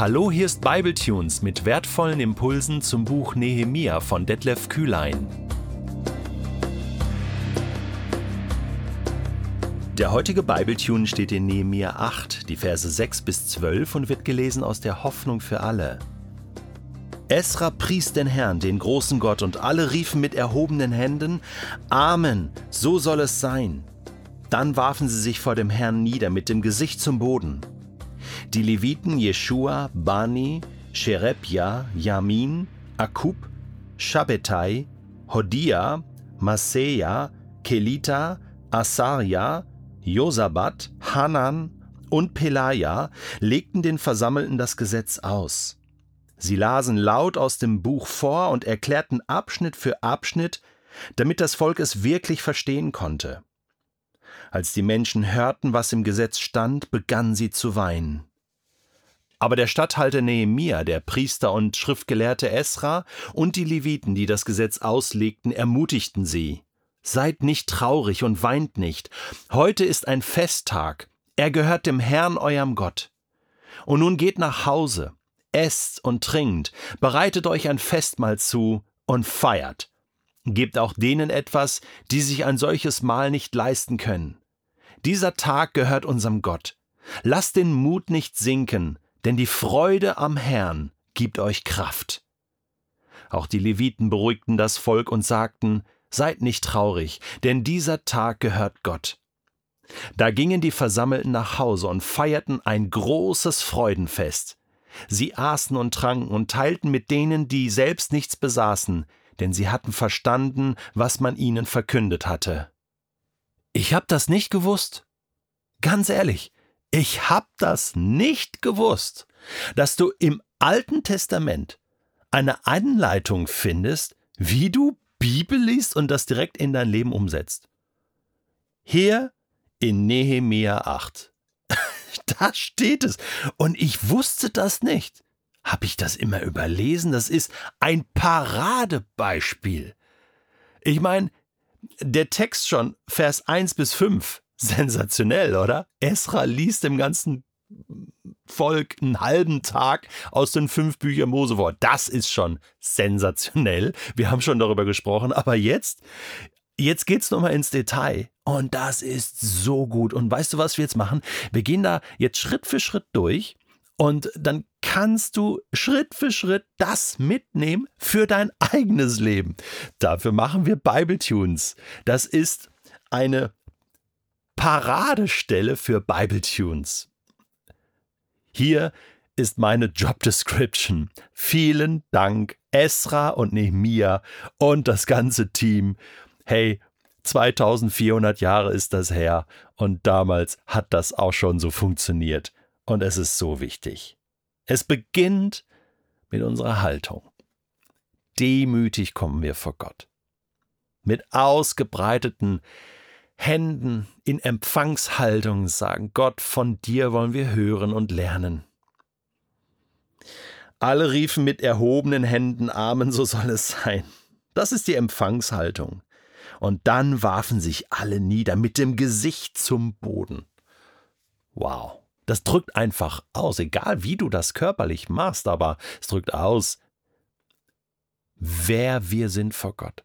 Hallo, hier ist Bibletunes mit wertvollen Impulsen zum Buch Nehemia von Detlef Kühlein. Der heutige Bibletune steht in Nehemia 8, die Verse 6 bis 12 und wird gelesen aus der Hoffnung für alle. Esra pries den Herrn, den großen Gott, und alle riefen mit erhobenen Händen: Amen, so soll es sein. Dann warfen sie sich vor dem Herrn nieder mit dem Gesicht zum Boden. Die Leviten Jeschua, Bani, Sherebja, Yamin, Akub, Shabbetai, Hodia, Maseja, Kelita, Asaria, Josabat, Hanan und Pelaja legten den Versammelten das Gesetz aus. Sie lasen laut aus dem Buch vor und erklärten Abschnitt für Abschnitt, damit das Volk es wirklich verstehen konnte. Als die Menschen hörten, was im Gesetz stand, begannen sie zu weinen. Aber der Statthalter Nehemia, der Priester und Schriftgelehrte Esra und die Leviten, die das Gesetz auslegten, ermutigten sie. Seid nicht traurig und weint nicht. Heute ist ein Festtag. Er gehört dem Herrn eurem Gott. Und nun geht nach Hause, esst und trinkt, bereitet euch ein Festmahl zu und feiert. Gebt auch denen etwas, die sich ein solches Mahl nicht leisten können. Dieser Tag gehört unserem Gott. Lasst den Mut nicht sinken, denn die Freude am Herrn gibt euch Kraft. Auch die Leviten beruhigten das Volk und sagten, Seid nicht traurig, denn dieser Tag gehört Gott. Da gingen die Versammelten nach Hause und feierten ein großes Freudenfest. Sie aßen und tranken und teilten mit denen, die selbst nichts besaßen, denn sie hatten verstanden, was man ihnen verkündet hatte. Ich hab das nicht gewusst. Ganz ehrlich, ich hab das nicht gewusst, dass du im Alten Testament eine Anleitung findest, wie du Bibel liest und das direkt in dein Leben umsetzt. Hier in Nehemia 8. da steht es. Und ich wusste das nicht. Habe ich das immer überlesen? Das ist ein Paradebeispiel. Ich meine, der Text schon, Vers 1 bis 5, sensationell, oder? Esra liest im ganzen Volk einen halben Tag aus den fünf Büchern Mose vor. Das ist schon sensationell. Wir haben schon darüber gesprochen, aber jetzt, jetzt geht's nochmal ins Detail. Und das ist so gut. Und weißt du, was wir jetzt machen? Wir gehen da jetzt Schritt für Schritt durch. Und dann kannst du Schritt für Schritt das mitnehmen für dein eigenes Leben. Dafür machen wir Bible Tunes. Das ist eine Paradestelle für Bible Tunes. Hier ist meine Job Description. Vielen Dank, Esra und Nehemia und das ganze Team. Hey, 2400 Jahre ist das her und damals hat das auch schon so funktioniert. Und es ist so wichtig. Es beginnt mit unserer Haltung. Demütig kommen wir vor Gott. Mit ausgebreiteten Händen in Empfangshaltung sagen, Gott, von dir wollen wir hören und lernen. Alle riefen mit erhobenen Händen Amen, so soll es sein. Das ist die Empfangshaltung. Und dann warfen sich alle nieder mit dem Gesicht zum Boden. Wow, das drückt einfach aus, egal wie du das körperlich machst, aber es drückt aus, wer wir sind vor Gott,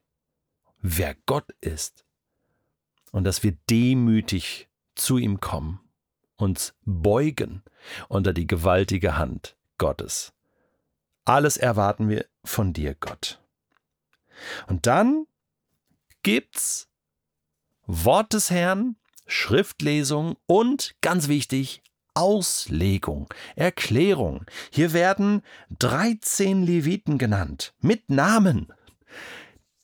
wer Gott ist und dass wir demütig zu ihm kommen, uns beugen unter die gewaltige Hand Gottes. Alles erwarten wir von dir, Gott. Und dann gibt's Wort des Herrn, Schriftlesung und ganz wichtig, Auslegung, Erklärung. Hier werden 13 Leviten genannt, mit Namen,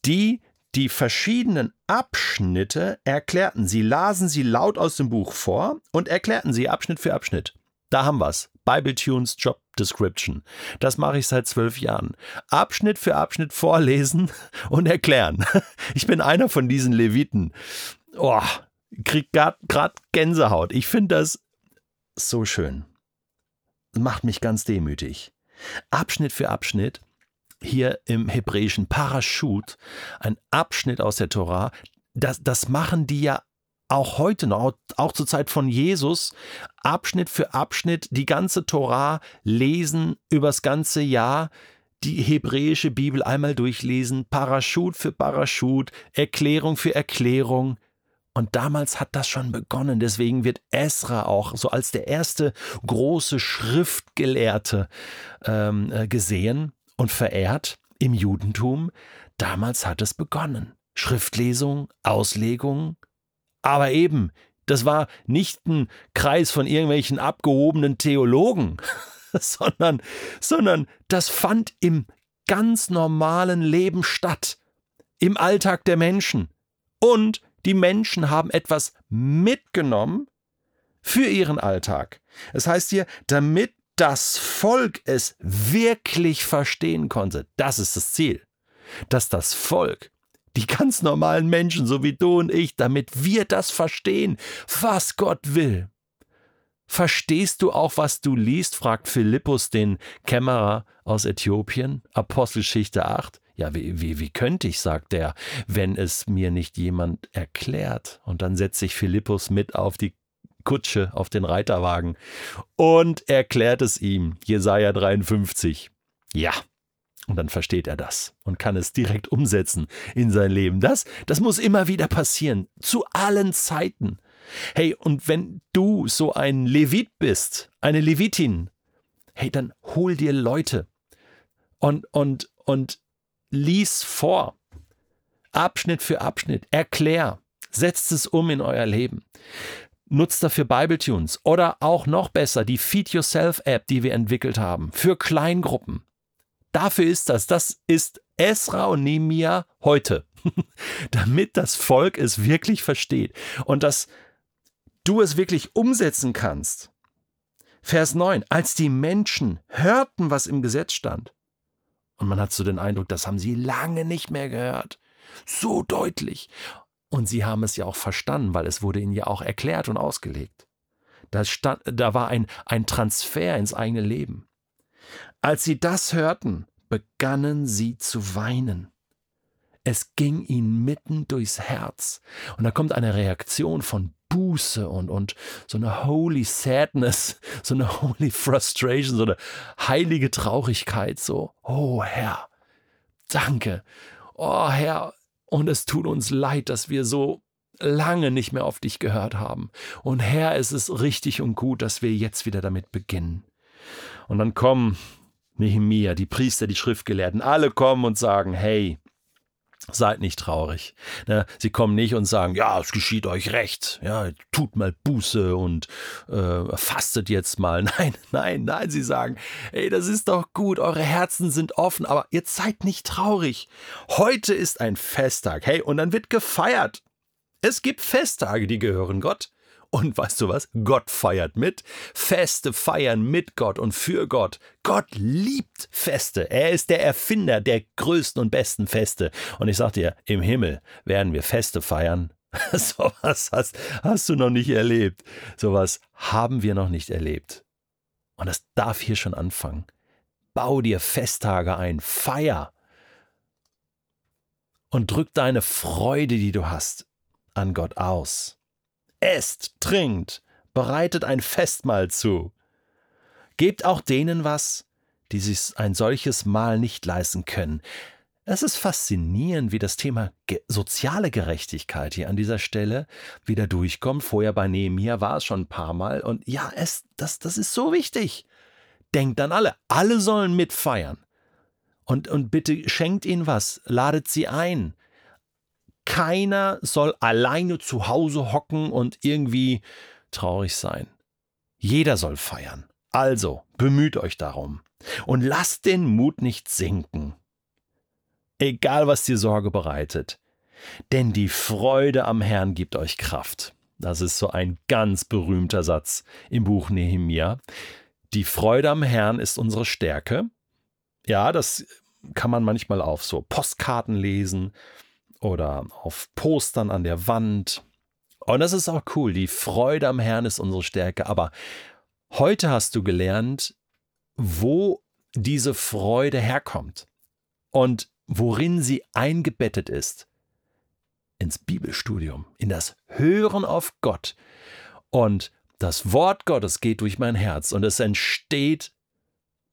die die verschiedenen Abschnitte erklärten. Sie lasen sie laut aus dem Buch vor und erklärten sie Abschnitt für Abschnitt. Da haben wir's. Bible Tunes Job Description. Das mache ich seit zwölf Jahren. Abschnitt für Abschnitt vorlesen und erklären. Ich bin einer von diesen Leviten. Oh, krieg gerade Gänsehaut. Ich finde das so schön. Macht mich ganz demütig. Abschnitt für Abschnitt hier im hebräischen Parashut, ein Abschnitt aus der Tora, das, das machen die ja auch heute noch, auch zur Zeit von Jesus, Abschnitt für Abschnitt die ganze Torah lesen übers ganze Jahr, die hebräische Bibel einmal durchlesen, Parachut für Parachut, Erklärung für Erklärung. Und damals hat das schon begonnen. Deswegen wird Esra auch so als der erste große Schriftgelehrte ähm, äh, gesehen und verehrt im Judentum. Damals hat es begonnen. Schriftlesung, Auslegung, aber eben, das war nicht ein Kreis von irgendwelchen abgehobenen Theologen, sondern, sondern das fand im ganz normalen Leben statt, im Alltag der Menschen. Und die Menschen haben etwas mitgenommen für ihren Alltag. Es heißt hier, damit das Volk es wirklich verstehen konnte. Das ist das Ziel. Dass das Volk die ganz normalen Menschen, so wie du und ich, damit wir das verstehen, was Gott will. Verstehst du auch, was du liest? fragt Philippus den Kämmerer aus Äthiopien, Apostelgeschichte 8. Ja, wie, wie, wie könnte ich, sagt er, wenn es mir nicht jemand erklärt? Und dann setzt sich Philippus mit auf die Kutsche, auf den Reiterwagen und erklärt es ihm. Jesaja 53. Ja, und dann versteht er das und kann es direkt umsetzen in sein Leben. Das, das muss immer wieder passieren, zu allen Zeiten. Hey, und wenn du so ein Levit bist, eine Levitin, hey, dann hol dir Leute und, und, und lies vor. Abschnitt für Abschnitt, erklär, setzt es um in euer Leben. Nutzt dafür Bibletunes oder auch noch besser die Feed Yourself App, die wir entwickelt haben, für Kleingruppen. Dafür ist das. Das ist Esra und Nehemia heute. Damit das Volk es wirklich versteht und dass du es wirklich umsetzen kannst. Vers 9. Als die Menschen hörten, was im Gesetz stand. Und man hat so den Eindruck, das haben sie lange nicht mehr gehört. So deutlich. Und sie haben es ja auch verstanden, weil es wurde ihnen ja auch erklärt und ausgelegt. Da, stand, da war ein, ein Transfer ins eigene Leben. Als sie das hörten, begannen sie zu weinen. Es ging ihnen mitten durchs Herz. Und da kommt eine Reaktion von Buße und, und so eine holy sadness, so eine holy frustration, so eine heilige Traurigkeit, so, oh Herr, danke, oh Herr, und es tut uns leid, dass wir so lange nicht mehr auf dich gehört haben. Und Herr, es ist richtig und gut, dass wir jetzt wieder damit beginnen. Und dann kommen Nehemia, die Priester, die Schriftgelehrten, alle kommen und sagen, hey, Seid nicht traurig. Ne? Sie kommen nicht und sagen, ja, es geschieht euch recht. Ja, tut mal Buße und äh, fastet jetzt mal. Nein, nein, nein. Sie sagen, ey, das ist doch gut. Eure Herzen sind offen, aber ihr seid nicht traurig. Heute ist ein Festtag. Hey, und dann wird gefeiert. Es gibt Festtage, die gehören Gott. Und weißt du was? Gott feiert mit. Feste feiern mit Gott und für Gott. Gott liebt Feste. Er ist der Erfinder der größten und besten Feste. Und ich sag dir, im Himmel werden wir Feste feiern. Sowas hast, hast du noch nicht erlebt. Sowas haben wir noch nicht erlebt. Und das darf hier schon anfangen. Bau dir Festtage ein. Feier. Und drück deine Freude, die du hast, an Gott aus esst, trinkt, bereitet ein Festmahl zu. Gebt auch denen was, die sich ein solches Mahl nicht leisten können. Es ist faszinierend, wie das Thema soziale Gerechtigkeit hier an dieser Stelle wieder durchkommt. Vorher bei Nehemiah war es schon ein paar Mal. Und ja, es, das, das ist so wichtig. Denkt an alle. Alle sollen mitfeiern. Und, und bitte schenkt ihnen was, ladet sie ein. Keiner soll alleine zu Hause hocken und irgendwie traurig sein. Jeder soll feiern. Also bemüht euch darum und lasst den Mut nicht sinken. Egal was die Sorge bereitet. Denn die Freude am Herrn gibt euch Kraft. Das ist so ein ganz berühmter Satz im Buch Nehemia. Die Freude am Herrn ist unsere Stärke. Ja, das kann man manchmal auf so Postkarten lesen oder auf Postern an der Wand. Und das ist auch cool. Die Freude am Herrn ist unsere Stärke. Aber heute hast du gelernt, wo diese Freude herkommt und worin sie eingebettet ist. ins Bibelstudium, in das Hören auf Gott. Und das Wort Gottes geht durch mein Herz und es entsteht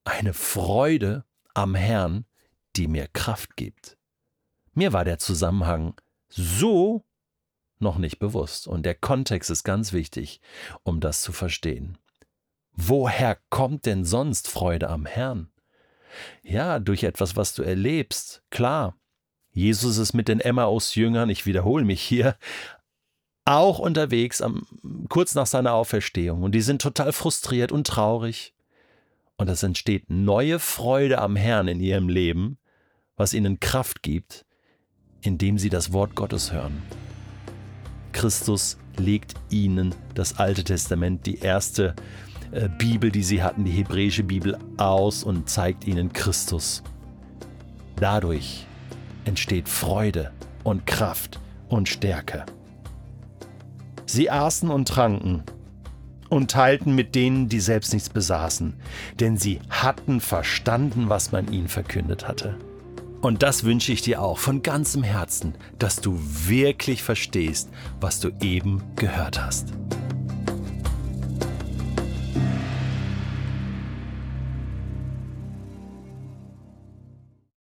eine Freude am Herrn, die mir Kraft gibt. Mir war der Zusammenhang so noch nicht bewusst und der Kontext ist ganz wichtig, um das zu verstehen. Woher kommt denn sonst Freude am Herrn? Ja, durch etwas, was du erlebst, klar. Jesus ist mit den Emmaus-Jüngern, ich wiederhole mich hier, auch unterwegs am, kurz nach seiner Auferstehung und die sind total frustriert und traurig. Und es entsteht neue Freude am Herrn in ihrem Leben, was ihnen Kraft gibt, indem sie das Wort Gottes hören. Christus legt ihnen das Alte Testament, die erste äh, Bibel, die sie hatten, die hebräische Bibel, aus und zeigt ihnen Christus. Dadurch entsteht Freude und Kraft und Stärke. Sie aßen und tranken und teilten mit denen, die selbst nichts besaßen, denn sie hatten verstanden, was man ihnen verkündet hatte. Und das wünsche ich dir auch von ganzem Herzen, dass du wirklich verstehst, was du eben gehört hast.